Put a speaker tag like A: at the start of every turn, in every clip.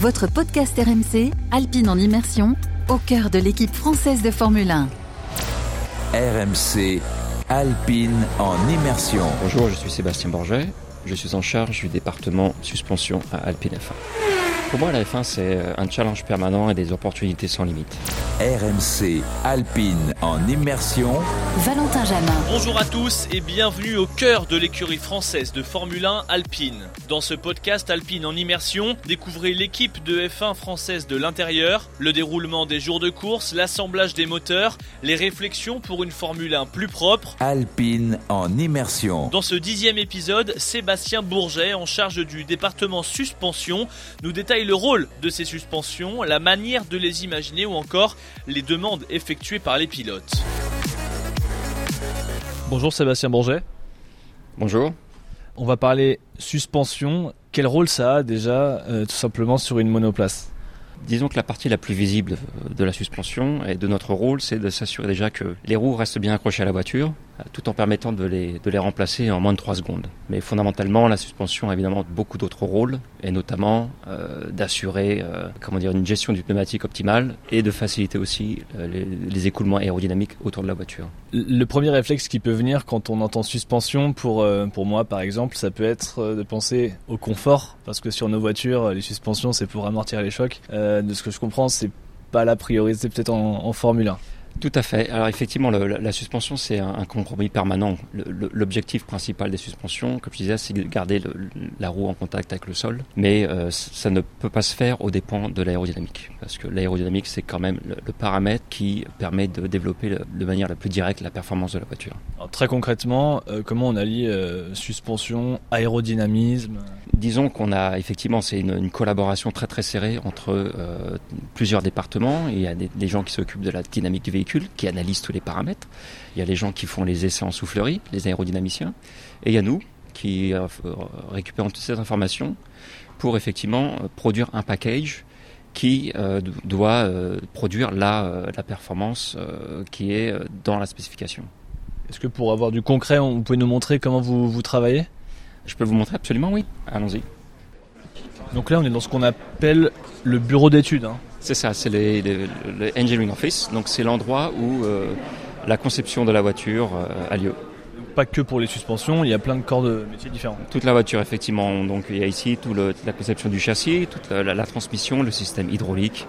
A: votre podcast RMC, Alpine en immersion, au cœur de l'équipe française de Formule 1.
B: RMC Alpine en immersion.
C: Bonjour, je suis Sébastien Borget. Je suis en charge du département suspension à Alpine F1. Pour moi, la F1, c'est un challenge permanent et des opportunités sans limite.
B: RMC Alpine en immersion.
A: Valentin Jamin.
D: Bonjour à tous et bienvenue au cœur de l'écurie française de Formule 1 Alpine. Dans ce podcast Alpine en immersion, découvrez l'équipe de F1 française de l'intérieur, le déroulement des jours de course, l'assemblage des moteurs, les réflexions pour une Formule 1 plus propre.
B: Alpine en immersion.
D: Dans ce dixième épisode, Sébastien Bourget, en charge du département suspension, nous détaille le rôle de ces suspensions, la manière de les imaginer ou encore les demandes effectuées par les pilotes. Bonjour Sébastien Bourget.
C: Bonjour.
D: On va parler suspension. Quel rôle ça a déjà euh, tout simplement sur une monoplace?
C: Disons que la partie la plus visible de la suspension et de notre rôle, c'est de s'assurer déjà que les roues restent bien accrochées à la voiture, tout en permettant de les, de les remplacer en moins de 3 secondes. Mais fondamentalement, la suspension a évidemment beaucoup d'autres rôles, et notamment euh, d'assurer euh, une gestion du pneumatique optimale et de faciliter aussi euh, les, écoulements aérodynamiques autour de la voiture.
D: Le premier réflexe qui peut venir quand on entend suspension, pour, euh, pour moi par exemple, ça peut être euh, de penser au confort, parce que sur nos voitures, les suspensions c'est pour amortir les chocs. Euh, de ce que je comprends, c'est pas la priorité peut-être en, en Formule 1.
C: Tout à fait. Alors effectivement, la, suspension, c'est un, compromis permanent. L'objectif principal des suspensions, comme je disais, c'est de garder la roue en contact avec le sol, mais euh, ça ne peut pas se faire au dépens de l'aérodynamique, parce que l'aérodynamique, c'est quand même le, paramètre qui permet de développer de manière la plus directe la performance de la voiture.
D: Très concrètement, euh, comment on allie euh, suspension, aérodynamisme
C: Disons qu'on a effectivement, c'est une, collaboration très très serrée entre euh, plusieurs départements. Il y a des, gens qui s'occupent de la dynamique du véhicule, qui analysent tous les paramètres. Il y a les gens qui font les essais en soufflerie, les aérodynamiciens. Et il y a nous qui euh, récupérons toutes ces informations pour effectivement euh, produire un package qui euh, doit euh, produire la, euh, la performance qui est dans la spécification.
D: Est-ce que pour avoir du concret, vous pouvez nous montrer comment vous, vous travaillez?
C: Je peux vous montrer absolument, oui. Allons-y.
D: Donc là, on est dans ce qu'on appelle le bureau d'études. Hein.
C: C'est ça, c'est le, Engineering Office. Donc c'est l'endroit où euh, la conception de la voiture euh, a lieu.
D: Pas que pour les suspensions, il y a plein de corps de métiers différents.
C: Toute la voiture, effectivement. Donc il y a ici toute la conception du châssis, toute la, la, la, transmission, le système hydraulique,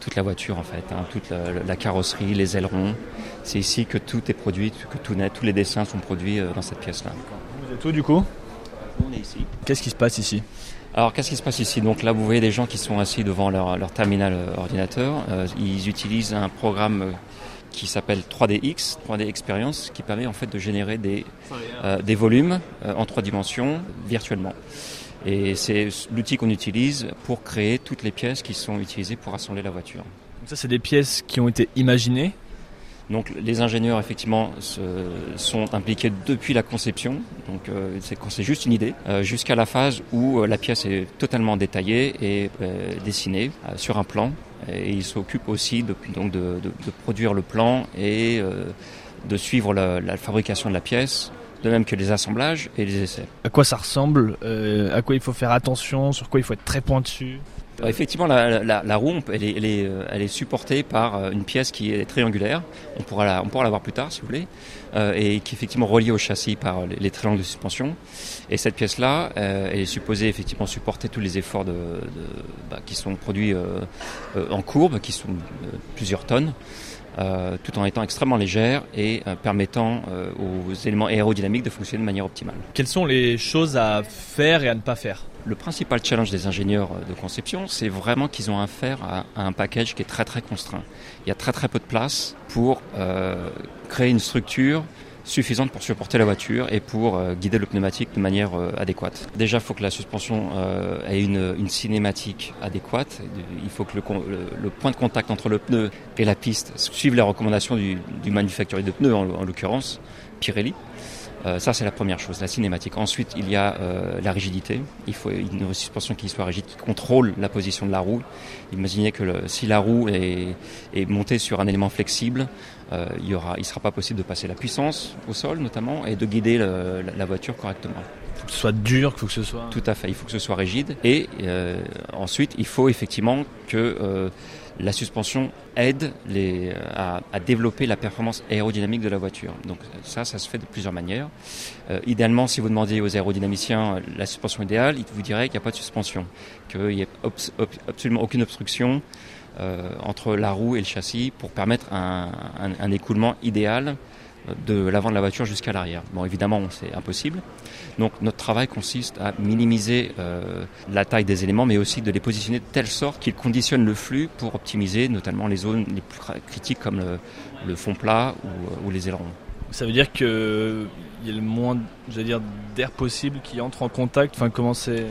C: toute la voiture en fait, hein, toute la, la, carrosserie, les ailerons. C'est ici que tout est produit, que tout net, tous les dessins sont produits euh, dans cette pièce-là.
D: Vous êtes où du coup?
C: On est ici.
D: Qu'est-ce qui se passe ici
C: alors qu'est-ce qui se passe ici? Donc là vous voyez des gens qui sont assis devant leur, leur terminal euh, ordinateur. Euh, ils utilisent un programme euh, qui s'appelle 3DX, 3D Experience, qui permet en fait de générer des, euh, des volumes euh, en trois dimensions virtuellement. Et c'est l'outil qu'on utilise pour créer toutes les pièces qui sont utilisées pour assembler la voiture.
D: Donc ça c'est des pièces qui ont été imaginées
C: donc les ingénieurs effectivement se, sont impliqués depuis la conception, donc euh, c'est juste une idée, euh, jusqu'à la phase où euh, la pièce est totalement détaillée et euh, dessinée euh, sur un plan. Et ils s'occupent aussi de, donc de, de, de, produire le plan et euh, de suivre la, la, fabrication de la pièce, de même que les assemblages et les essais.
D: À quoi ça ressemble À quoi il faut faire attention Sur quoi il faut être très pointu?
C: Effectivement, la, la, la roue, elle est, elle, est, elle est, supportée par euh, une pièce qui est triangulaire. On pourra la, on pourra la voir plus tard, si vous voulez, euh, et qui est effectivement reliée au châssis par les, les triangles de suspension. Et cette pièce-là, euh, elle est supposée effectivement supporter tous les efforts de, de bah, qui sont produits euh, euh en courbe, qui sont plusieurs tonnes. Euh, tout en étant extrêmement légère et euh, permettant euh, aux éléments aérodynamiques de fonctionner de manière optimale.
D: Quelles sont les choses à faire et à ne pas faire?
C: Le principal challenge des ingénieurs de conception, c'est vraiment qu'ils ont affaire à, à, un package qui est très très contraint. Il y a très très peu de place pour euh, créer une structure suffisante pour supporter la voiture et pour euh, guider le pneumatique de manière euh, adéquate. Déjà, il faut que la suspension euh, ait une, une, cinématique adéquate. Il faut que le, le, le, point de contact entre le pneu et la piste suive les recommandations du, du manufacturier de pneus, en, en l'occurrence Pirelli. Euh, ça, c'est la première chose, la cinématique. Ensuite, il y a euh, la rigidité. Il faut une suspension qui soit rigide, qui contrôle la position de la roue. Imaginez que le, si la roue est, est, montée sur un élément flexible, euh, il ne sera pas possible de passer la puissance au sol, notamment, et de guider le, la, la, voiture correctement.
D: faut que ce soit dur, il faut que ce soit.
C: Tout à fait, il faut que ce soit rigide. Et euh, ensuite, il faut effectivement que euh, la suspension aide les, à, à, développer la performance aérodynamique de la voiture. Donc ça, ça se fait de plusieurs manières. Euh, idéalement, si vous demandez aux aérodynamiciens la suspension idéale, ils vous diraient qu'il n'y a pas de suspension, qu'il n'y ait absolument aucune obstruction euh, entre la roue et le châssis pour permettre un, un, un écoulement idéal de l'avant de la voiture jusqu'à l'arrière. Bon, évidemment, c'est impossible. Donc, notre travail consiste à minimiser euh, la taille des éléments, mais aussi de les positionner de telle sorte qu'ils conditionnent le flux pour optimiser notamment les zones les plus critiques comme le, le fond plat ou, ou, les ailerons.
D: Ça veut dire qu'il y a le moins, dire, d'air possible qui entre en contact. Enfin, comment c'est?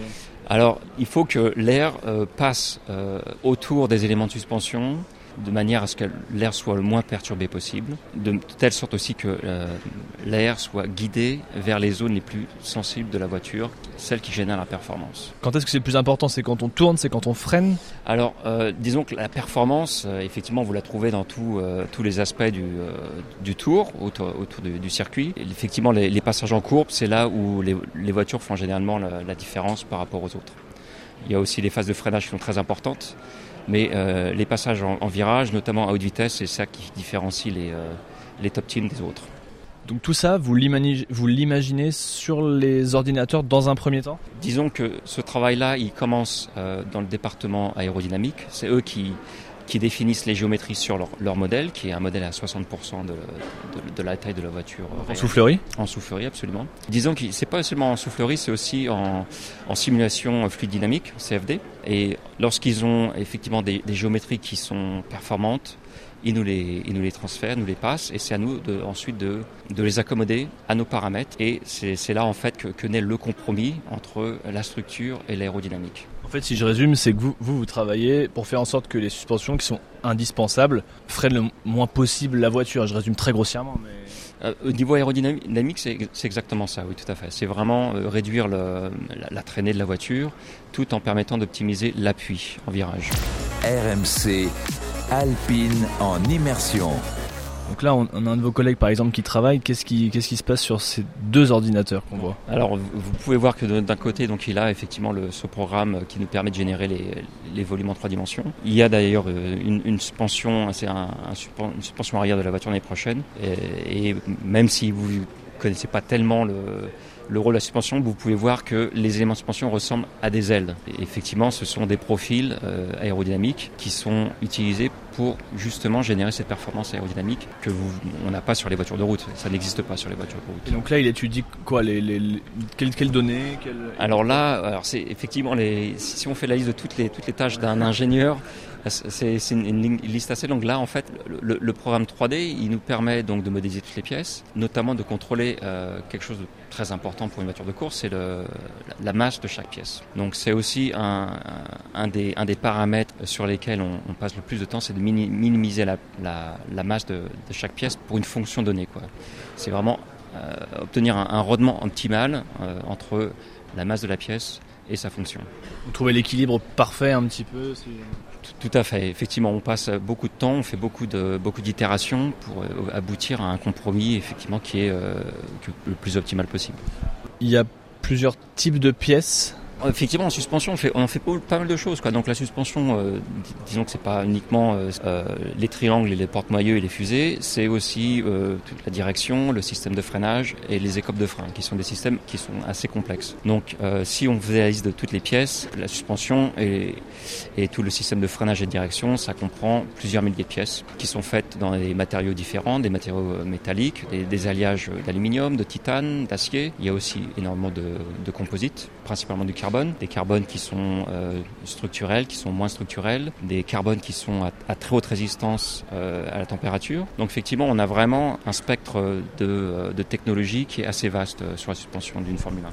C: Alors, il faut que l'air euh, passe euh, autour des éléments de suspension, de manière à ce que l'air soit le moins perturbé possible, de telle sorte aussi que euh, l'air soit guidé vers les zones les plus sensibles de la voiture, celles qui génèrent la performance.
D: Quand est-ce que c'est le plus important C'est quand on tourne, c'est quand on freine?
C: Alors, euh, disons que la performance, euh, effectivement, vous la trouvez dans tout, euh, tous les aspects du, du tour, autour, autour du, du, circuit. Et effectivement, les, les, passages en courbe, c'est là où les, les, voitures font généralement la, la différence par rapport aux autres. Il y a aussi les phases de freinage qui sont très importantes. Mais euh, les passages en, en, virage, notamment à haute vitesse, c'est ça qui différencie les, euh, les top teams des autres.
D: Donc tout ça, vous l'imaginez sur les ordinateurs dans un premier temps?
C: Disons que ce travail-là, il commence euh, dans le département aérodynamique. C'est eux qui, qui définissent les géométries sur leur, leur, modèle, qui est un modèle à 60% de, de, de, la taille de la voiture.
D: En soufflerie
C: En soufflerie, absolument. Disons que c'est pas seulement en soufflerie, c'est aussi en, en, simulation fluide dynamique, CFD. Et lorsqu'ils ont effectivement des, des, géométries qui sont performantes, ils nous les, ils nous les transfèrent, nous les passent, et c'est à nous de, ensuite de, de les accommoder à nos paramètres. Et c'est là en fait que, que naît le compromis entre la structure et l'aérodynamique.
D: En fait, si je résume, c'est que vous, vous, vous travaillez pour faire en sorte que les suspensions qui sont indispensables freinent le moins possible la voiture. Je résume très grossièrement, mais...
C: Euh, au niveau aérodynamique, c'est exactement ça, oui, tout à fait. C'est vraiment euh, réduire le, la, la, traînée de la voiture tout en permettant d'optimiser l'appui en virage.
B: RMC Alpine en immersion.
D: Donc là, on, a un de vos collègues, par exemple, qui travaille. Qu'est-ce qui, se passe sur ces deux ordinateurs qu'on voit?
C: Alors, vous pouvez voir que d'un côté, donc, il a effectivement ce programme qui nous permet de générer les, volumes en trois dimensions. Il y a d'ailleurs une, une, suspension, un, un, une suspension arrière de la voiture l'année prochaine. Et, même si vous connaissez pas tellement le, le rôle de la suspension, vous pouvez voir que les éléments de suspension ressemblent à des ailes. Effectivement, ce sont des profils euh, aérodynamiques qui sont utilisés pour justement générer cette performance aérodynamique que vous, on n'a pas sur les voitures de route. Ça n'existe pas sur les voitures de route.
D: Et donc là, il étudie quoi les, les, les quelles, quelles, données quelles...
C: Alors là, alors c'est effectivement les, si on fait la liste de toutes les toutes les tâches d'un ingénieur, c'est une, liste assez longue. Là, en fait, le, le, programme 3D, il nous permet donc de modéliser toutes les pièces, notamment de contrôler euh, quelque chose de très important pour une voiture de course, c'est la, la masse de chaque pièce. Donc c'est aussi un, un, des, un des paramètres sur lesquels on, on passe le plus de temps, c'est de minimiser la, la, la masse de, de, chaque pièce pour une fonction donnée. C'est vraiment euh, obtenir un, un, rendement optimal euh, entre la masse de la pièce et sa fonction.
D: Vous trouvez l'équilibre parfait un petit peu
C: tout, tout, à fait. Effectivement, on passe beaucoup de temps, on fait beaucoup de beaucoup d'itérations pour aboutir à un compromis effectivement qui est euh, le plus optimal possible.
D: Il y a plusieurs types de pièces
C: Effectivement, en suspension, on fait, on fait pas mal de choses. Donc la suspension, euh, disons que c'est pas uniquement euh, les triangles et les porte-moyeux et les fusées, c'est aussi euh, toute la direction, le système de freinage et les écopes de frein, qui sont des systèmes qui sont assez complexes. Donc euh, si on faisait la liste de toutes les pièces, la suspension et, tout le système de freinage et de direction, ça comprend plusieurs milliers de pièces qui sont faites dans des matériaux différents, des matériaux métalliques, des, alliages d'aluminium, de titane, d'acier. Il y a aussi énormément de composites, principalement du carbone des carbones qui sont euh, structurels, qui sont moins structurels, des carbones qui sont à, à très haute résistance euh, à la température. Donc effectivement, on a vraiment un spectre de, euh, de technologie qui est assez vaste sur la suspension d'une Formule 1.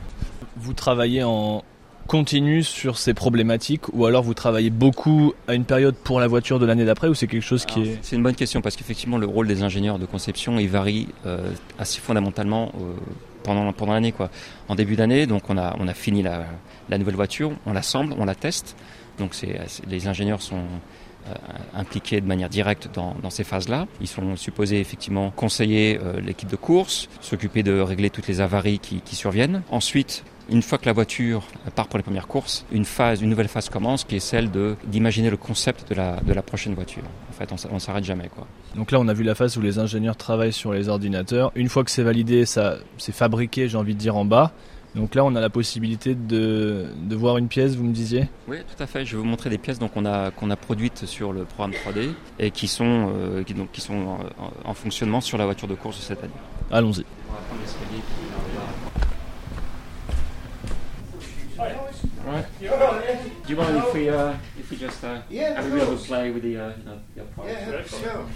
D: Vous travaillez en continu sur ces problématiques ou alors vous travaillez beaucoup à une période pour la voiture de l'année d'après ou c'est quelque chose qui
C: alors,
D: est...
C: C'est une bonne question parce qu'effectivement le rôle des ingénieurs de conception il varie euh, assez fondamentalement euh, pendant, pendant l'année. Quoi. En début d'année, donc on a, on a fini la, la nouvelle voiture, on l'assemble, on la teste. Donc c'est, les ingénieurs sont, impliqués de manière directe dans, ces phases-là. Ils sont supposés effectivement conseiller euh, l'équipe de course, s'occuper de régler toutes les avaries qui, surviennent. Ensuite, une fois que la voiture part pour les premières courses, une phase, une nouvelle phase commence qui est celle d'imaginer le concept de la, prochaine voiture. En fait, on, on s'arrête jamais quoi.
D: Donc là, on a vu la phase où les ingénieurs travaillent sur les ordinateurs. Une fois que c'est validé, c'est fabriqué, j'ai envie de dire, en bas. Donc là, on a la possibilité de, de voir une pièce, vous me disiez
C: Oui, tout à fait. Je vais vous montrer des pièces donc on a qu'on a produites sur le programme 3D et qui sont euh, qui, donc qui sont en, en- en fonctionnement sur la voiture de course de cette année.
D: Allons-y.
C: On va prendre l'escalier qui est là. Right. Do you mind if we uh, if we just uh, have a bit of a play with the uh, you know, the approach?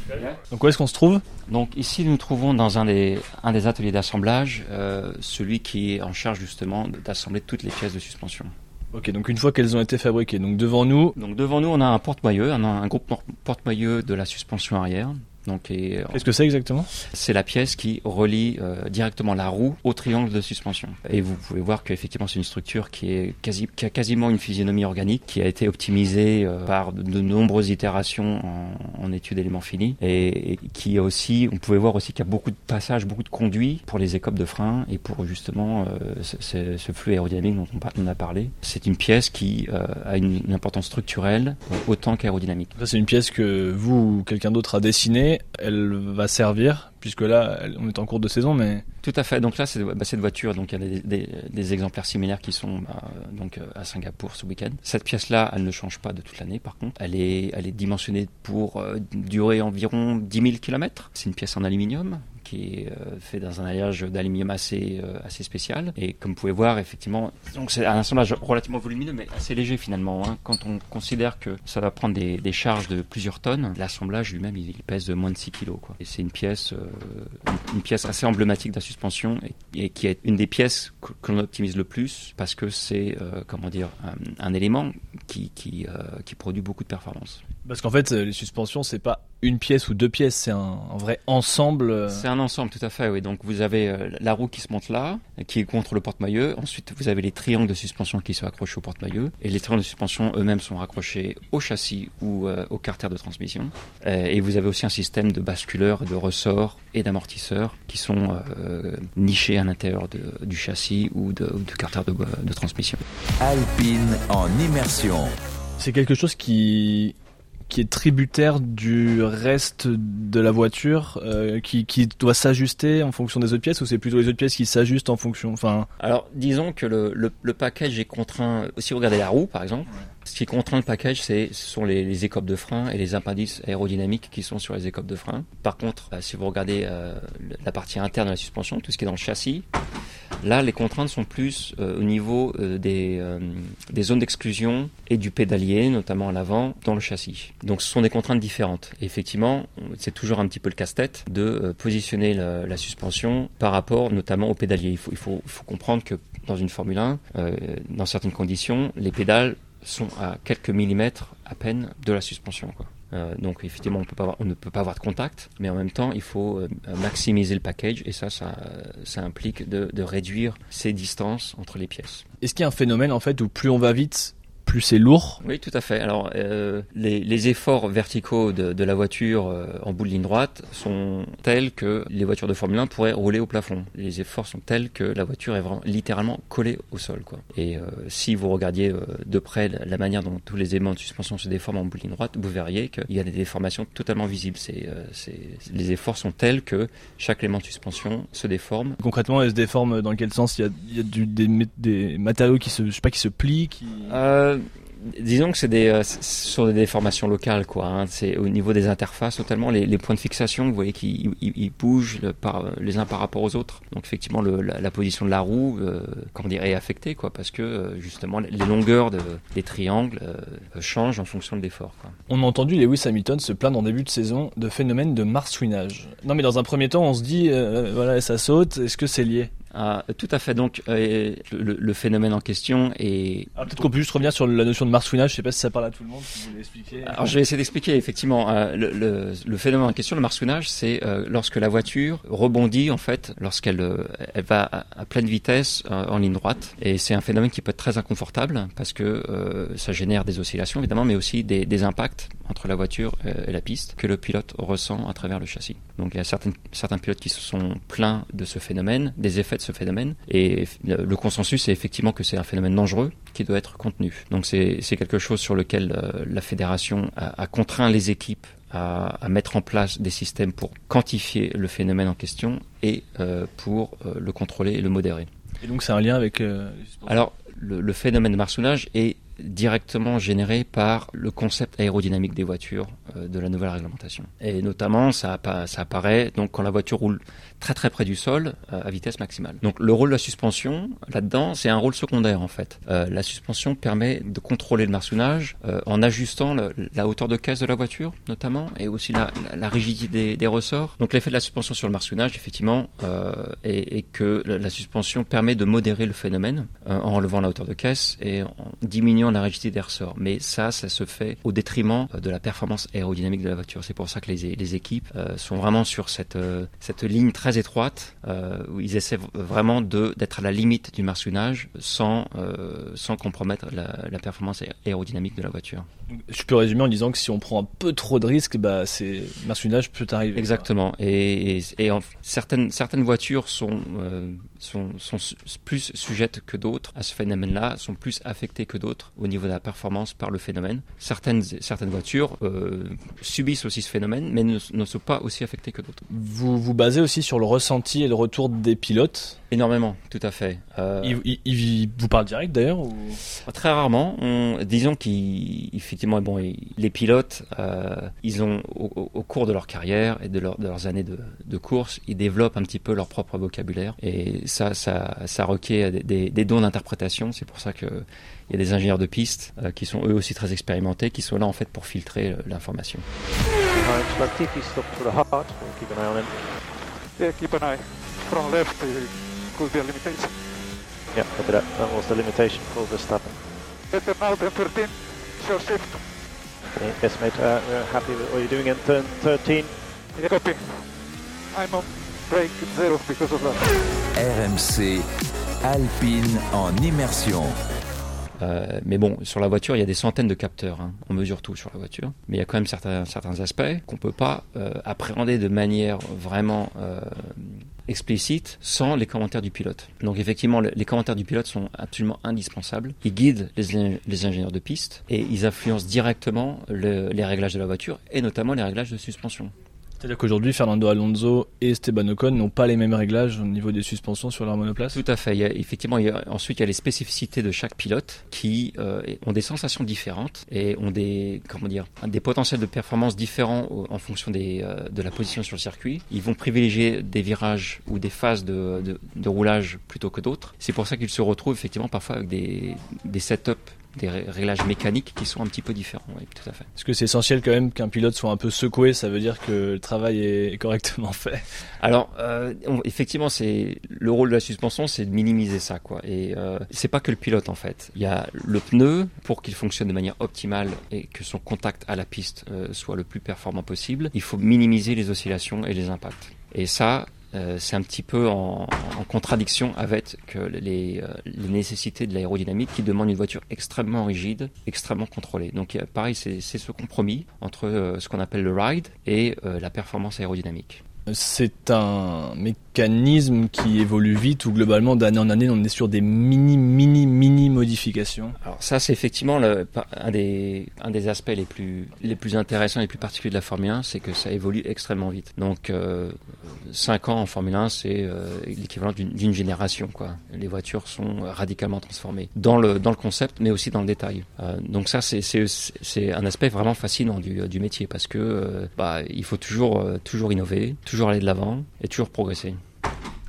C: Yeah.
D: Donc où est-ce qu'on se trouve?
C: Donc ici nous nous trouvons dans un des un des ateliers d'assemblage, euh, celui qui est en charge justement d'assembler toutes les pièces de suspension.
D: Ok, donc une fois qu'elles ont été fabriquées, donc devant nous,
C: Donc devant nous on a un porte-moyeu, un, un groupe por- porte-moyeu de la suspension arrière. Donc et, euh,
D: qu'est-ce que c'est exactement?
C: C'est la pièce qui relie euh, directement la roue au triangle de suspension. Et vous pouvez voir qu'effectivement c'est une structure qui est quasi, qui a quasiment une physionomie organique, qui a été optimisée euh, par de, de nombreuses itérations en, en études éléments finis, et, et qui aussi, on pouvait voir aussi qu'il y a beaucoup de passages, beaucoup de conduits pour les écopes de frein et pour justement euh, ce, ce- ce flux aérodynamique dont on, a parlé. C'est une pièce qui euh, a une, une importance structurelle autant qu'aérodynamique.
D: Ça, c'est une pièce que vous ou quelqu'un d'autre a dessinée. Elle va servir, puisque là, on est en cours de saison, mais
C: Tout à fait. Donc là, c'est bah, cette voiture. Donc il y a des, exemplaires similaires qui sont bah, donc euh, à Singapour ce week-end. Cette pièce-là, elle ne change pas de toute l'année. Par contre, elle est, elle est dimensionnée pour euh, durer environ 10 000 km. C'est une pièce en aluminium qui est euh, fait dans un alliage d'aluminium assez euh, assez spécial. Et comme vous pouvez voir effectivement c'est un assemblage relativement volumineux mais assez léger finalement hein. quand on considère que ça va prendre des, charges de plusieurs tonnes l'assemblage lui-même il, il pèse de moins de 6 kilos quoi. Et c'est une pièce euh, une, pièce assez emblématique de la suspension et, qui est une des pièces que, l'on optimise le plus parce que c'est comment dire un, élément qui qui, qui produit beaucoup de performance.
D: Parce qu'en fait, les suspensions, c'est pas une pièce ou deux pièces, c'est un, un vrai ensemble. euh,
C: C'est un ensemble, tout à fait. Oui. Donc vous avez euh, la roue qui se monte là, qui est contre le porte-maillot. Ensuite, vous avez les triangles de suspension qui sont accrochés au porte-maillot. Et les triangles de suspension eux-mêmes sont raccrochés au châssis ou euh, au carter de transmission. Euh, et vous avez aussi un système de basculeurs, de ressorts et d'amortisseurs qui sont euh, nichés à l'intérieur du châssis ou de, ou du carter de, de transmission.
B: Alpine en immersion.
D: C'est quelque chose qui qui est tributaire du reste de la voiture, euh, qui, qui doit s'ajuster en fonction des autres pièces, ou c'est plutôt les autres pièces qui s'ajustent en fonction. Enfin,
C: Alors, disons que le, le, le package est contraint. Si vous regardez la roue, par exemple, ce qui contraint le package, ce sont les, les écopes de frein et les appendices aérodynamiques qui sont sur les écopes de frein. Par contre, euh, si vous regardez euh, la partie interne de la suspension, tout ce qui est dans le châssis, là, les contraintes sont plus euh, au niveau euh, des, euh, des zones d'exclusion et du pédalier, notamment à l'avant, dans le châssis. Donc, ce sont des contraintes différentes. Et effectivement, c'est toujours un petit peu le casse-tête de positionner la, suspension par rapport, notamment au pédalier. Il faut, il faut, il faut comprendre que dans une Formule 1, euh, dans certaines conditions, les pédales sont à quelques millimètres à peine de la suspension. Euh, donc effectivement, on, ne peut pas avoir de contact, mais en même temps, il faut euh, maximiser le package et ça, ça, ça implique de, de réduire ces distances entre les pièces.
D: est-ce qu'il y a un phénomène en fait où plus on va vite, plus c'est lourd
C: Oui, tout à fait. Alors, euh, les, les efforts verticaux de, de la voiture euh, en bout de ligne droite sont tels que les voitures de Formule 1 pourraient rouler au plafond. Les efforts sont tels que la voiture est vraiment littéralement collée au sol. Quoi. Et euh, si vous regardiez euh, de près la, la manière dont tous les éléments de suspension se déforment en bout de ligne droite, vous verriez qu'il y a des déformations totalement visibles. C'est, euh, c'est, les efforts sont tels que chaque élément de suspension se déforme
D: Concrètement, elle se déforme dans quel sens? Il y a, il y a du- des, des matériaux qui se, je sais pas, qui se plient, qui...
C: Euh, disons que c'est des euh, sont des déformations locales quoi. Hein. C'est au niveau des interfaces totalement les, points de fixation. Vous voyez qu'ils ils- ils bougent par, les uns par rapport aux autres. Donc effectivement la, position de la roue, euh, comment dire, est affectée quoi, parce que euh, justement les longueurs de, des triangles euh, changent en fonction de l'effort.
D: On a entendu Lewis Hamilton se plaindre en début de saison de phénomène de marsouinage. Non mais dans un premier temps, on se dit, euh, voilà, ça saute, est-ce que c'est lié?
C: Ah, tout à fait. Donc euh, le, le phénomène en question est
D: Alors peut-être qu'on peut juste revenir sur la notion de marsouinage, je sais pas si ça parle à tout le monde, si vous voulez expliquer.
C: Alors je vais essayer d'expliquer effectivement euh, le, le, le phénomène en question, le marsouinage, c'est euh, lorsque la voiture rebondit en fait lorsqu'elle elle va à, à pleine vitesse en ligne droite et c'est un phénomène qui peut être très inconfortable parce que ça génère des oscillations évidemment mais aussi des, des impacts entre la voiture et la piste que le pilote ressent à travers le châssis. Donc il y a certains, certains pilotes qui se sont plaints de ce phénomène, des effets de ce phénomène, et le consensus est effectivement que c'est un phénomène dangereux qui doit être contenu. Donc c'est quelque chose sur lequel euh, la fédération a, a contraint les équipes à, à, mettre en place des systèmes pour quantifier le phénomène en question et euh, pour euh, le contrôler et le modérer.
D: Et donc c'est un lien avec... Euh,
C: Alors le, le, phénomène de marsoulage est directement généré par le concept aérodynamique des voitures euh, de la nouvelle réglementation. Et notamment, ça, apparaît donc quand la voiture roule très très près du sol euh, à vitesse maximale. Donc le rôle de la suspension là-dedans, c'est un rôle secondaire en fait. Euh, la suspension permet de contrôler le marsoulage euh, en ajustant la hauteur de caisse de la voiture notamment et aussi la, rigidité des, ressorts. Donc l'effet de la suspension sur le marsoulage effectivement est, que la, suspension permet de modérer le phénomène en relevant la hauteur de caisse et en diminuant la rigidité des ressorts. Mais ça, ça se fait au détriment de la performance aérodynamique de la voiture. C'est pour ça que les, les équipes sont vraiment sur cette, cette ligne très étroite euh, où ils essaient vraiment d'être à la limite du marsuinage sans, euh, sans compromettre la, la, performance aérodynamique de la voiture.
D: Je peux résumer en disant que si on prend un peu trop de risques, bah, c'est marsuinage peut arriver.
C: Exactement. Et, et, et en, certaines, certaines voitures sont, euh, sont, sont plus sujettes que d'autres à ce phénomène-là, sont plus affectées que d'autres au niveau de la performance par le phénomène. Certaines, certaines voitures euh, subissent aussi ce phénomène, mais ne, ne sont pas aussi affectées que d'autres.
D: Vous vous basez aussi sur le ressenti et le retour des pilotes?
C: Énormément, tout à fait.
D: Euh, vous parlent direct d'ailleurs ou...
C: Très rarement. On, disons qu'effectivement, bon, les pilotes, euh, ils ont au, au, cours de leur carrière et de, leur, de leurs années de, de, course, ils développent un petit peu leur propre vocabulaire et ça, ça, ça requiert des, des, des dons d'interprétation. C'est pour ça que il y a des ingénieurs de piste euh, qui sont eux aussi très expérimentés, qui sont là en fait pour filtrer euh, l'information.
E: Yeah, keep an eye. From left, could be a limitation.
F: Yeah, copy that. That was the limitation for Verstappen.
E: Better now than 13. Sure shift.
F: Okay, yes, mate. We're happy with what you're doing in turn 13.
E: Yeah, copy. I'm on break zero because of that.
B: RMC Alpine en immersion.
C: Euh, mais bon, sur la voiture, il y a des centaines de capteurs. Hein. On mesure tout sur la voiture. Mais il y a quand même certains, certains aspects qu'on ne peut pas euh, appréhender de manière vraiment euh, explicite sans les commentaires du pilote. Donc effectivement, le, les commentaires du pilote sont absolument indispensables. Ils guident les, les ingénieurs de piste et ils influencent directement le, les réglages de la voiture et notamment les réglages de suspension.
D: C'est-à-dire qu'aujourd'hui, Fernando Alonso et Esteban Ocon n'ont pas les mêmes réglages au niveau des suspensions sur leur monoplace
C: Tout à fait. Effectivement, ensuite, il y a les spécificités de chaque pilote qui euh, ont des sensations différentes et ont des, potentiels de performance différents en fonction des, euh, de la position sur le circuit. Ils vont privilégier des virages ou des phases de roulage plutôt que d'autres. C'est pour ça qu'ils se retrouvent effectivement parfois avec des, des setups des réglages mécaniques qui sont un petit peu différents. Oui, tout à fait.
D: Est-ce que c'est essentiel quand même qu'un pilote soit un peu secoué Ça veut dire que le travail est correctement fait.
C: Alors, euh, effectivement, c'est le rôle de la suspension, c'est de minimiser ça, quoi. Et euh, c'est pas que le pilote en fait. Il y a le pneu pour qu'il fonctionne de manière optimale et que son contact à la piste euh, soit le plus performant possible. Il faut minimiser les oscillations et les impacts. Et ça, euh, c'est un petit peu en, contradiction avec les, euh, les nécessités de l'aérodynamique qui demandent une voiture extrêmement rigide, extrêmement contrôlée. Donc pareil, c'est ce compromis entre euh, ce qu'on appelle le ride et euh, la performance aérodynamique.
D: C'est un mécanisme qui évolue vite ou globalement d'année en année on est sur des mini mini mini modifications
C: Alors ça c'est effectivement un, des, un des aspects les plus, les plus intéressants et les plus particuliers de la Formule 1 c'est que ça évolue extrêmement vite. Donc euh, 5 ans en Formule 1 c'est euh, l'équivalent d'une génération. Quoi. Les voitures sont radicalement transformées dans le, dans le concept mais aussi dans le détail. Euh, donc ça c'est un aspect vraiment fascinant du, du métier parce que euh, bah, il faut toujours, toujours innover, toujours aller de l'avant et toujours progresser.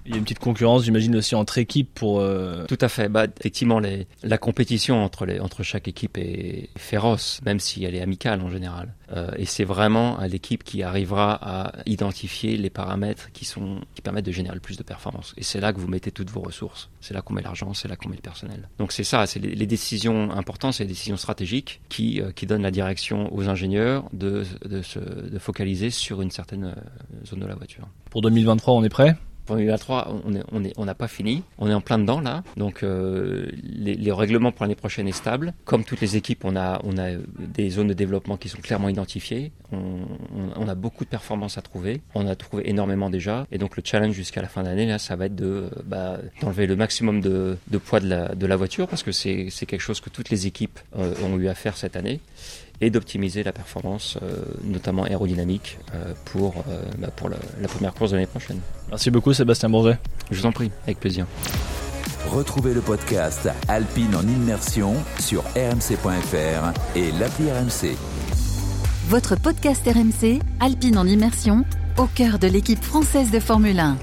D: Il y a une petite concurrence, j'imagine aussi entre équipes pour. Euh...
C: Tout à fait. Bah, effectivement, les, la compétition entre les entre chaque équipe est féroce, même si elle est amicale en général. Euh, et c'est vraiment l'équipe qui arrivera à identifier les paramètres qui sont qui permettent de générer le plus de performance. Et c'est là que vous mettez toutes vos ressources. C'est là qu'on met l'argent, c'est là qu'on met le personnel. Donc c'est ça, c'est les, les, décisions importantes, c'est les décisions stratégiques qui euh, qui donnent la direction aux ingénieurs de de se de focaliser sur une certaine euh, zone de la voiture.
D: Pour 2023, on est prêt?
C: Formule 3, on n'a pas fini. On est en plein dedans là. Donc euh, les, règlements pour l'année prochaine est stable. Comme toutes les équipes, on a, des zones de développement qui sont clairement identifiées. On, a beaucoup de performances à trouver. On a trouvé énormément déjà. Et donc le challenge jusqu'à la fin d'année, là, ça va être bah, d'enlever le maximum de, poids de la, de la voiture parce que c'est quelque chose que toutes les équipes euh, ont eu à faire cette année et d'optimiser la performance, euh, notamment aérodynamique, euh, pour, euh, bah, pour la, la, première course de l'année prochaine.
D: Merci beaucoup Sébastien Bourget.
C: Je vous en prie, avec plaisir.
B: Retrouvez le podcast Alpine en immersion sur rmc.fr et l'appli RMC.
A: Votre podcast RMC, Alpine en immersion, au cœur de l'équipe française de Formule 1.